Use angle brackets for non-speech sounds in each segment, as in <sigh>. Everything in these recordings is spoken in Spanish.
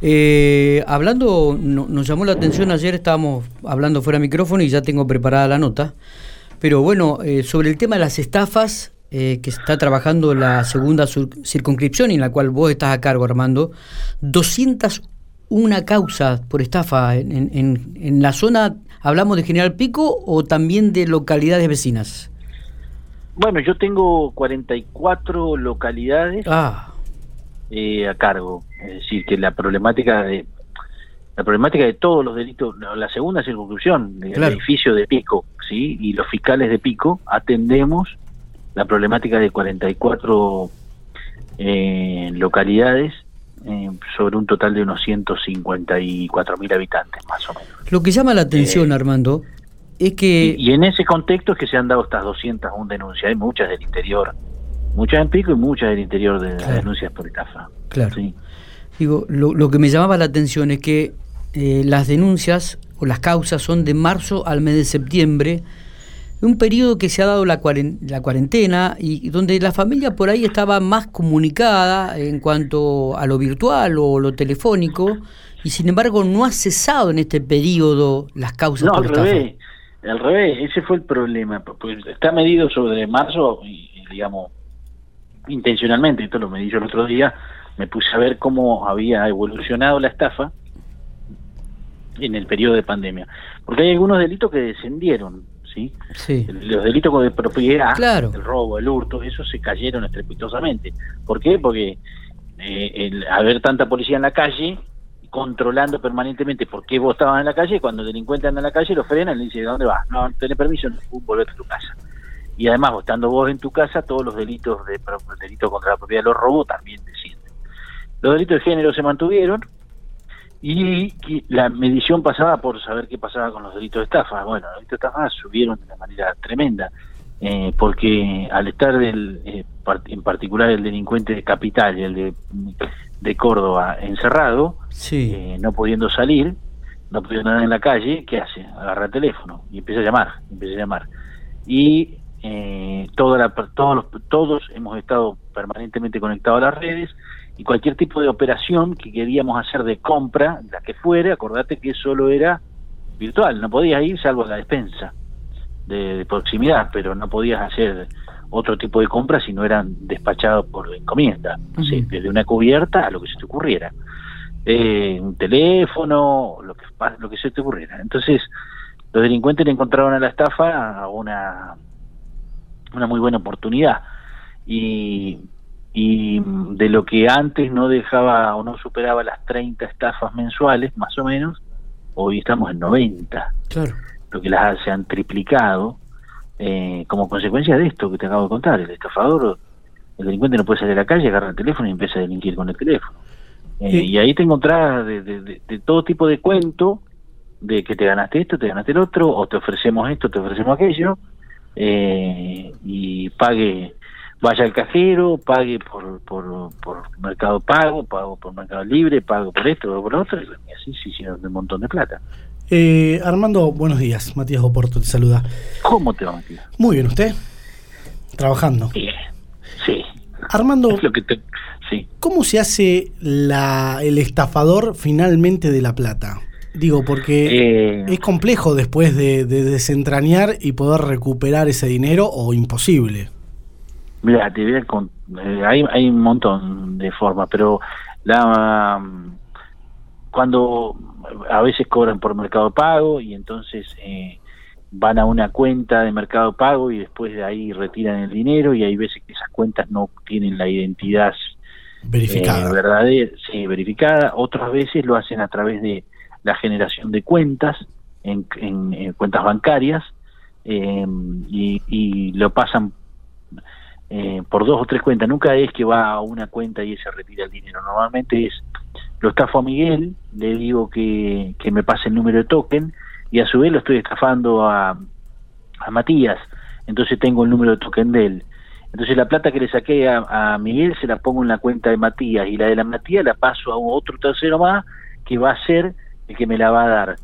Eh, hablando, nos llamó la atención ayer, estábamos hablando fuera de micrófono y ya tengo preparada la nota, pero bueno, eh, sobre el tema de las estafas, eh, que está trabajando la segunda circunscripción y en la cual vos estás a cargo, Armando, 201 causas por estafa en, en, en la zona, ¿hablamos de General Pico o también de localidades vecinas? Bueno, yo tengo 44 localidades ah. eh, a cargo. Es decir, que la problemática de la problemática de todos los delitos, la segunda circunscripción, el edificio de Pico, sí, y los fiscales de Pico atendemos la problemática de 44 eh, localidades eh, sobre un total de unos 154 mil habitantes, más o menos. Lo que llama la atención, Armando, que... Y, en ese contexto es que se han dado estas 201 denuncias, hay muchas del interior, muchas en Pico y muchas del interior de las denuncias por estafa. Claro. Digo, lo, que me llamaba la atención es que eh, las denuncias o las causas son de marzo al mes de septiembre, un periodo que se ha dado la, la cuarentena y donde la familia por ahí estaba más comunicada en cuanto a lo virtual o lo telefónico, y sin embargo no ha cesado en este periodo las causas no, por estafa. Al revés, ese fue el problema. Pues está medido sobre marzo, y, digamos, intencionalmente, esto lo medí yo el otro día, me puse a ver cómo había evolucionado la estafa en el periodo de pandemia. Porque hay algunos delitos que descendieron, ¿sí? sí. Los delitos de propiedad, claro. el robo, el hurto, esos se cayeron estrepitosamente. ¿Por qué? Porque eh, el haber tanta policía en la calle controlando permanentemente por qué vos estabas en la calle, cuando el delincuente anda en la calle lo frenan y le dicen, ¿de dónde vas? No, tenés permiso, no, volvete a tu casa. Y además, estando vos en tu casa, todos los delitos de delitos contra la propiedad, los robos también descienden. Los delitos de género se mantuvieron y la medición pasaba por saber qué pasaba con los delitos de estafa. Bueno, los delitos de estafa subieron de una manera tremenda. Eh, porque al estar del, eh, en particular el delincuente de capital y el de de Córdoba encerrado, eh, no pudiendo salir, no pudiendo andar en la calle, ¿qué hace? Agarra el teléfono y empieza a llamar, empieza a llamar. Y eh, toda la, todos, los, todos hemos estado permanentemente conectados a las redes y cualquier tipo de operación que queríamos hacer de compra, la que fuera, acordate que solo era virtual, no podías ir salvo a la despensa de proximidad, pero no podías hacer otro tipo de compras si no eran despachados por encomienda, desde una cubierta a lo que se te ocurriera, eh, un teléfono, lo que, lo que se te ocurriera. Entonces, los delincuentes le encontraron a la estafa una, una muy buena oportunidad y, y de lo que antes no dejaba o no superaba las 30 estafas mensuales, más o menos, hoy estamos en 90. Claro. Lo que las se han triplicado eh, como consecuencia de esto que te acabo de contar, el estafador, el delincuente no puede salir a la calle, agarra el teléfono y empieza a delinquir con el teléfono. Eh, y ahí te encontrás de, de, todo tipo de cuento, de que te ganaste esto, te ganaste el otro, o te ofrecemos esto, te ofrecemos aquello, eh, y pague, vaya al cajero, pague por, por, por Mercado Pago, pago por Mercado Libre, pago por esto, o por lo otro, y así sí, sí, un montón de plata. Eh, Armando, buenos días. Matías Oporto te saluda. ¿Cómo te va, Matías? Muy bien, ¿usted? Trabajando. Bien, sí. Armando, sí. ¿cómo se hace la, el estafador finalmente de la plata? Digo, porque eh, es complejo después de, desentrañar y poder recuperar ese dinero o imposible. Mira, te voy con, eh, hay, hay un montón de formas, pero la cuando a veces cobran por Mercado Pago y entonces eh, van a una cuenta de Mercado Pago y después de ahí retiran el dinero y hay veces que esas cuentas no tienen la identidad verificada, eh, verdadera, sí, verificada. Otras veces lo hacen a través de la generación de cuentas en, en, cuentas bancarias eh, y, y, lo pasan eh, por dos o tres cuentas. Nunca es que va a una cuenta y se retira el dinero. Normalmente es lo estafo a Miguel, le digo que, que me pase el número de token y a su vez lo estoy estafando a, a Matías, entonces tengo el número de token de él. Entonces la plata que le saqué a, a, Miguel se la pongo en la cuenta de Matías y la de la Matías la paso a otro tercero más que va a ser el que me la va a dar.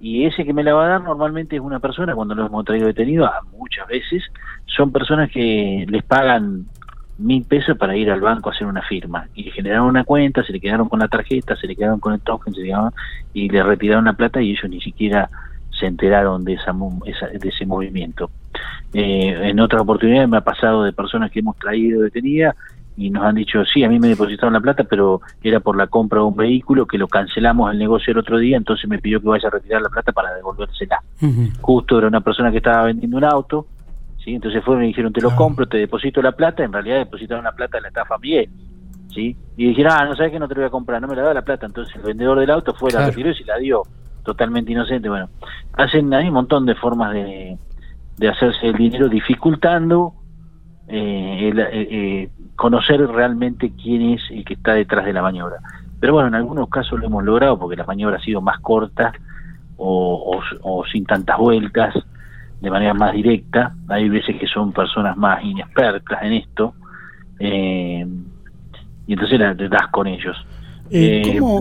Y ese que me la va a dar normalmente es una persona, cuando lo hemos traído detenido, muchas veces, son personas que les pagan mil pesos para ir al banco a hacer una firma. Y le generaron una cuenta, se le quedaron con la tarjeta, se le quedaron con el token, se le y le retiraron la plata y ellos ni siquiera se enteraron de, esa, de ese movimiento. Eh, en otras oportunidades me ha pasado de personas que hemos traído detenidas y nos han dicho, sí, a mí me depositaron la plata, pero era por la compra de un vehículo que lo cancelamos el negocio el otro día, entonces me pidió que vaya a retirar la plata para devolvérsela. Justo era una persona que estaba vendiendo un auto, ¿sí? entonces fueron y dijeron, te lo compro, te deposito la plata, en realidad depositaron la plata en la estafa Miguel. ¿sí? Y dijeron, ah, no sabes que no te lo voy a comprar, no me la da la plata, entonces el vendedor del auto fue, la retiró y se la dio, totalmente inocente. Bueno, hacen, hay un montón de formas de, de hacerse el dinero dificultando eh, eh, eh, conocer realmente quién es el que está detrás de la maniobra. Pero bueno, en algunos casos lo hemos logrado porque la maniobra ha sido más corta o, sin tantas vueltas, de manera más directa. Hay veces que son personas más inexpertas en esto y entonces te das con ellos.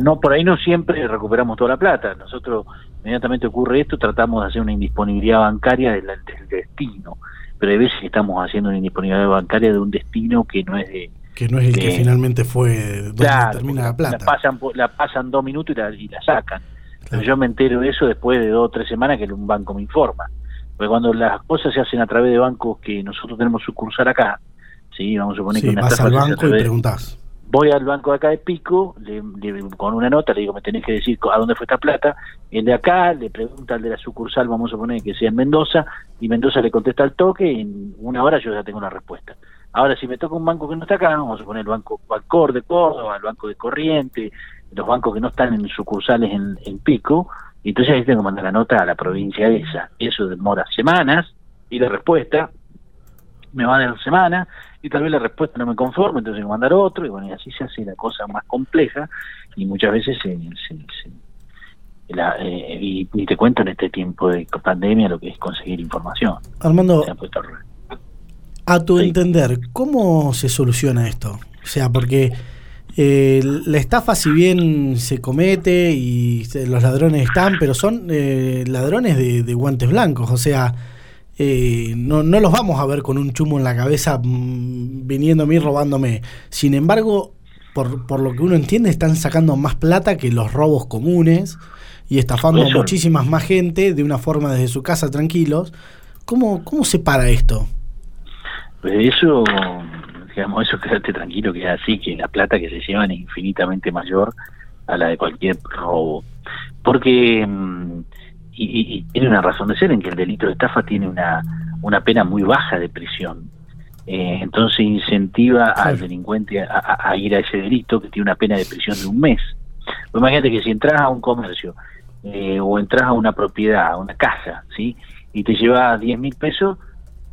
no por ahí no siempre recuperamos toda la plata. Nosotros inmediatamente ocurre esto, tratamos de hacer una indisponibilidad bancaria del destino pero hay veces que estamos haciendo una indisponibilidad bancaria de un destino que no es de que no es el que finalmente fue donde termina la plata. La pasan, la pasan dos minutos y la, y la sacan. Pero yo me entero de eso después de dos o tres semanas que un banco me informa. Porque cuando las cosas se hacen a través de bancos que nosotros tenemos sucursal acá, sí, vamos a suponer que una vas al banco y preguntás voy al banco de acá de Pico, le, con una nota le digo, me tenés que decir a dónde fue esta plata, el de acá le pregunta al de la sucursal, vamos a poner que sea en Mendoza, y Mendoza le contesta al toque, y en una hora yo ya tengo la respuesta. Ahora, si me toca un banco que no está acá, vamos a poner el banco Valcor de Córdoba, el banco de Corriente, los bancos que no están en sucursales en, en Pico, y entonces ahí tengo que mandar la nota a la provincia esa. Eso demora semanas, y la respuesta me va a dar semanas, y tal vez la respuesta no me conforme, entonces hay que mandar otro, y bueno, y así se hace la cosa más compleja, y muchas veces se, eh, y, te cuento en este tiempo de pandemia lo que es conseguir información. Armando, a tu entender, ¿cómo se soluciona esto? O sea, porque eh, la estafa, si bien se comete y los ladrones están, pero son eh, ladrones de, guantes blancos, o sea, eh, no, no los vamos a ver con un chumo en la cabeza mm, viniendo a mí robándome. Sin embargo, por, por lo que uno entiende, están sacando más plata que los robos comunes y estafando a muchísimas más gente de una forma desde su casa tranquilos. ¿Cómo, cómo se para esto? Pues eso, digamos, eso quédate tranquilo que es así, que la plata que se llevan es infinitamente mayor a la de cualquier robo. Porque mm, y, tiene una razón de ser en que el delito de estafa tiene una, una pena muy baja de prisión. Eh, entonces incentiva al delincuente a, ir a ese delito que tiene una pena de prisión de un mes. Pues imagínate que si entras a un comercio eh, o entras a una propiedad, a una casa, ¿sí? y te lleva 10 mil pesos,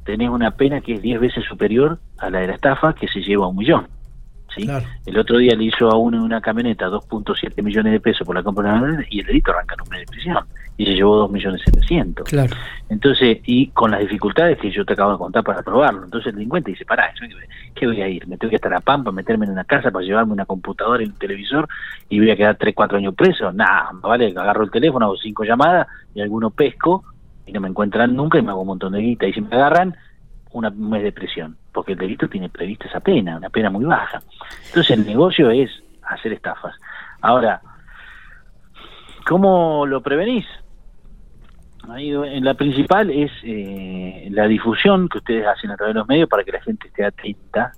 tenés una pena que es 10 veces superior a la de la estafa que se lleva a un millón. El otro día le hizo a uno en una camioneta 2.7 millones de pesos por la compra de una camioneta y el delito arranca en un mes de prisión y se llevó 2 millones 700. Claro. Entonces, y con las dificultades que yo te acabo de contar para probarlo, entonces el delincuente dice, pará, ¿qué voy a ir? ¿Me tengo que estar a Pampa, meterme en una casa para llevarme una computadora y un televisor y voy a quedar 3, 4 años preso? Nah, vale, agarro el teléfono, hago cinco llamadas y alguno pesco y no me encuentran nunca y me hago un montón de guita y si me agarran, un mes de prisión, porque el delito tiene prevista esa pena, una pena muy baja. Entonces el negocio es hacer estafas. Ahora, ¿cómo lo prevenís? En la principal es eh, la difusión que ustedes hacen a través de los medios para que la gente esté atenta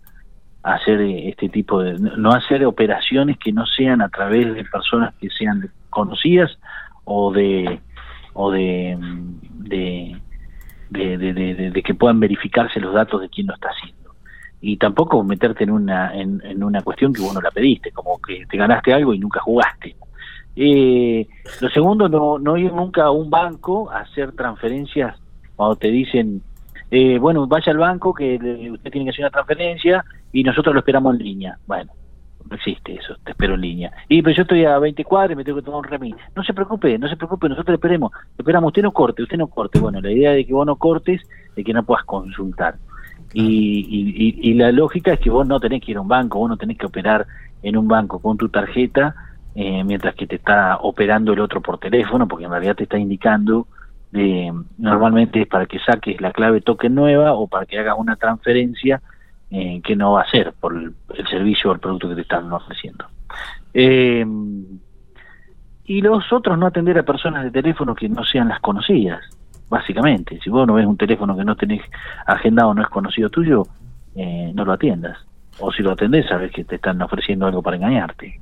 a hacer eh, este tipo de no hacer operaciones que no sean a través de personas que sean conocidas o de o de de, que puedan verificarse los datos de quién lo está haciendo. Y tampoco meterte en una, en, una cuestión que vos no la pediste, como que te ganaste algo y nunca jugaste. Eh, lo segundo, no, no ir nunca a un banco a hacer transferencias cuando te dicen, eh, bueno, vaya al banco que usted tiene que hacer una transferencia y nosotros lo esperamos en línea. Bueno, no existe eso, te espero en línea. Y pero yo estoy a 20 cuadras y me tengo que tomar un remis. No se preocupe, no se preocupe, nosotros esperemos. Esperamos, usted no corte, usted no corte. Bueno, la idea de que vos no cortes es que no puedas consultar. Y, y, la lógica es que vos no tenés que ir a un banco, vos no tenés que operar en un banco con tu tarjeta eh, mientras que te está operando el otro por teléfono, porque en realidad te está indicando de, normalmente es para que saques la clave token nueva o para que hagas una transferencia eh, que no va a hacer por el, servicio o el producto que te están ofreciendo. Eh, y los otros no atender a personas de teléfono que no sean las conocidas, básicamente. Si vos no ves un teléfono que no tenés agendado, no es conocido tuyo, eh, no lo atiendas. O si lo atendés, sabes que te están ofreciendo algo para engañarte.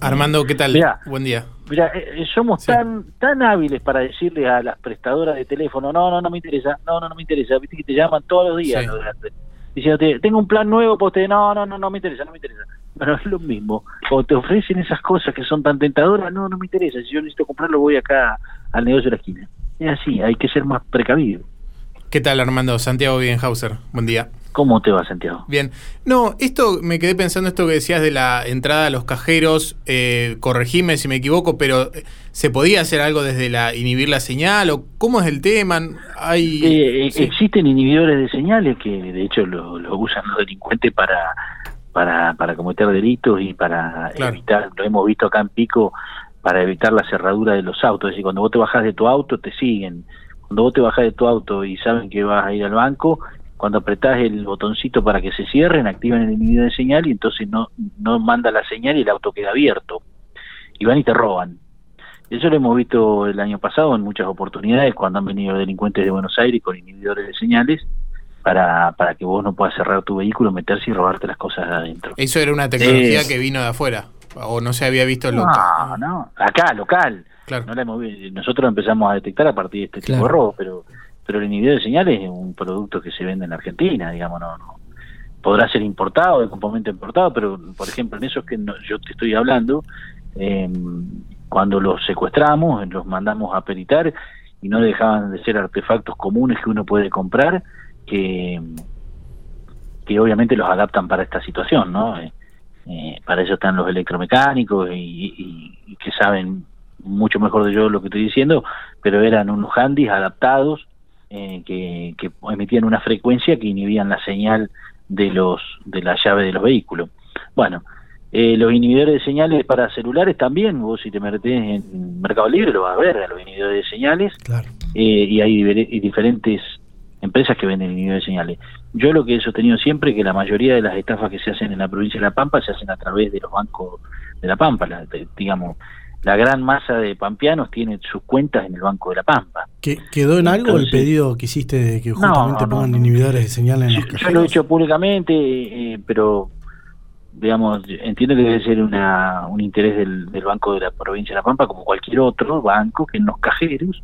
Armando, ¿qué tal? Buen día. Mira, eh, somos tan tan hábiles para decirle a las prestadoras de teléfono, no, no, no me interesa, no, no, no me interesa, viste que te llaman todos los días, diciéndote, tengo un plan nuevo para usted, no, no, no, no me interesa, no me interesa. Bueno, es lo mismo. Cuando te ofrecen esas cosas que son tan tentadoras, no, no me interesa. Si yo necesito comprarlo, voy acá al negocio de la esquina. Es así, hay que ser más precavido. ¿Qué tal, Armando? Santiago Bienhauser. Buen día. ¿Cómo te va, Santiago? Bien. No, esto me quedé pensando esto que decías de la entrada a los cajeros. Eh, corregime si me equivoco, pero eh, ¿se podía hacer algo desde la inhibir la señal o cómo es el tema? Hay eh, existen inhibidores de señales que de hecho lo, lo usan los delincuentes para para, para cometer delitos y para evitar, lo hemos visto acá en Pico, para evitar la cerradura de los autos. Es decir, cuando vos te bajás de tu auto, te siguen. Cuando vos te bajás de tu auto y saben que vas a ir al banco, cuando apretás el botoncito para que se cierren, activan el inhibidor de señal y entonces no, no manda la señal y el auto queda abierto. Y van y te roban. Eso lo hemos visto el año pasado en muchas oportunidades cuando han venido delincuentes de Buenos Aires con inhibidores de señales para, para que vos no puedas cerrar tu vehículo, meterse y robarte las cosas de adentro. Eso era una tecnología que vino de afuera, o no se había visto local. No, no, acá, local. Claro. No la hemos, nosotros empezamos a detectar a partir de este tipo de robos, pero, pero el inhibidor de señales es un producto que se vende en Argentina, digamos, no, no. Podrá ser importado, de componente importado, pero por ejemplo, en esos que yo te estoy hablando, eh, cuando los secuestramos, los mandamos a peritar y no dejaban de ser artefactos comunes que uno puede comprar, que, obviamente los adaptan para esta situación, ¿no? Eh, eh, para eso están los electromecánicos y, que saben mucho mejor de yo lo que estoy diciendo, pero eran unos handys adaptados eh, que, que, emitían una frecuencia que inhibían la señal de los de la llave de los vehículos. Bueno, los inhibidores de señales para celulares también, vos si te metes en Mercado Libre lo vas a ver, los inhibidores de señales, y hay diferentes empresas que venden inhibidores de señales. Yo lo que he sostenido siempre es que la mayoría de las estafas que se hacen en la provincia de La Pampa se hacen a través de los bancos de La Pampa, digamos. La gran masa de pampeanos tiene sus cuentas en el Banco de La Pampa. ¿Quedó en algo el pedido que hiciste de que justamente pongan inhibidores de señales en los Yo lo he hecho públicamente, eh, pero digamos, entiendo que debe ser una, un interés del, del Banco de la Provincia de La Pampa, como cualquier otro banco, que en los cajeros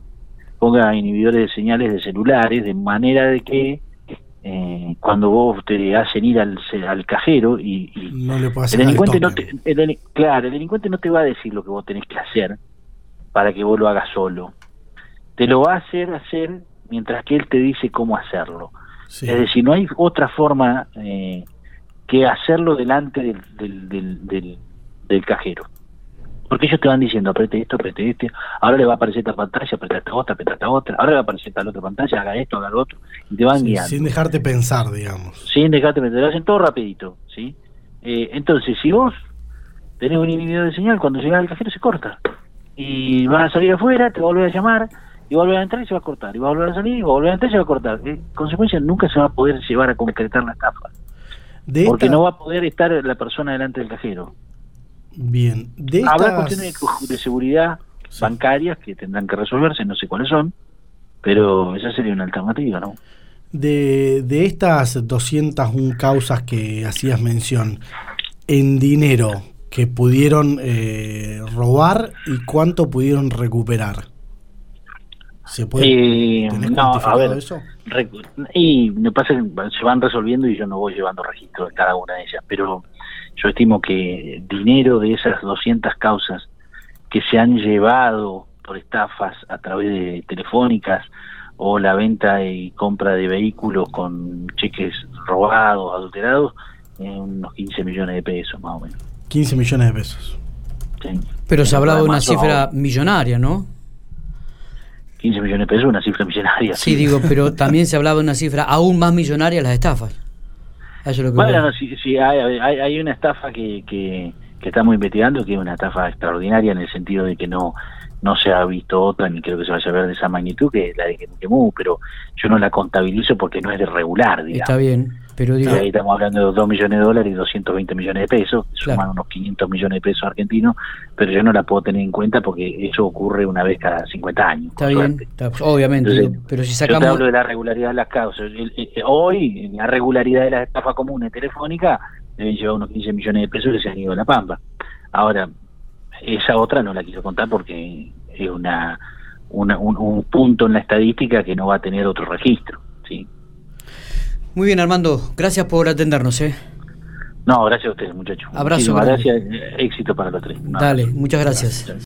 ponga inhibidores de señales de celulares, de manera de que eh, cuando vos te hacen ir al, al cajero y, el delincuente no te, claro, el delincuente no te va a decir lo que vos tenés que hacer para que vos lo hagas solo. Te lo va a hacer hacer mientras que él te dice cómo hacerlo. Es decir, no hay otra forma eh, que hacerlo delante del, del, del, del cajero. Porque ellos te van diciendo, aprete esto, aprete este, ahora le va a aparecer esta pantalla, aprete esta otra, aprete esta otra, ahora le va a aparecer esta otra pantalla, haga esto, haga lo otro, y te van guiando. Sin dejarte pensar, digamos. Sin dejarte pensar, lo hacen todo rapidito, ¿sí? Eh, entonces, si vos tenés un inhibidor de señal, cuando llegas al cajero se corta. Y vas a salir afuera, te va a volver a llamar, y va a volver a entrar y se va a cortar, y va a volver a salir, y va a volver a entrar y se va a cortar. En consecuencia, nunca se va a poder llevar a concretar la estafa. porque no va a poder estar la persona delante del cajero. Bien. De Habrá cuestiones de, seguridad bancarias que tendrán que resolverse, no sé cuáles son, pero esa sería una alternativa, ¿no? De, de estas 201 causas que hacías mención, en dinero que pudieron eh, robar y cuánto pudieron recuperar. ¿Se puede eh, no, a ver, eso? y me pasa que se van resolviendo y yo no voy llevando registro de cada una de ellas, pero yo estimo que dinero de esas 200 causas que se han llevado por estafas a través de telefónicas o la venta y compra de vehículos con cheques robados, adulterados, en unos 15 millones de pesos más o menos. 15 millones de pesos. Sí. Pero se hablaba de una cifra millonaria, ¿no? 15 millones de pesos, una cifra millonaria. Sí, digo, pero <laughs> también se hablaba de una cifra aún más millonaria las estafas bueno, sí, sí hay, hay, una estafa que, que, estamos investigando, que es una estafa extraordinaria en el sentido de que no no se ha visto otra, ni creo que se vaya a ver de esa magnitud, que es la de Quemú, pero yo no la contabilizo porque no es de regular, digamos. Está bien, pero digo... Ahí estamos hablando de 2 millones de dólares y 220 millones de pesos, suman unos 500 millones de pesos argentinos, pero yo no la puedo tener en cuenta porque eso ocurre una vez cada 50 años. Está bien, obviamente, pero si sacamos... Yo te hablo de la regularidad de las causas. Hoy, la regularidad de las estafas comunes telefónicas deben llevar unos 15 millones de pesos que se han ido a la pampa. Ahora, esa otra no la quiero contar porque es una, un, punto en la estadística que no va a tener otro registro. ¿sí? Muy bien, Armando. Gracias por atendernos. ¿eh? No, gracias a ustedes, muchachos. Abrazo. Gracias. Éxito para los tres. Dale, muchas gracias.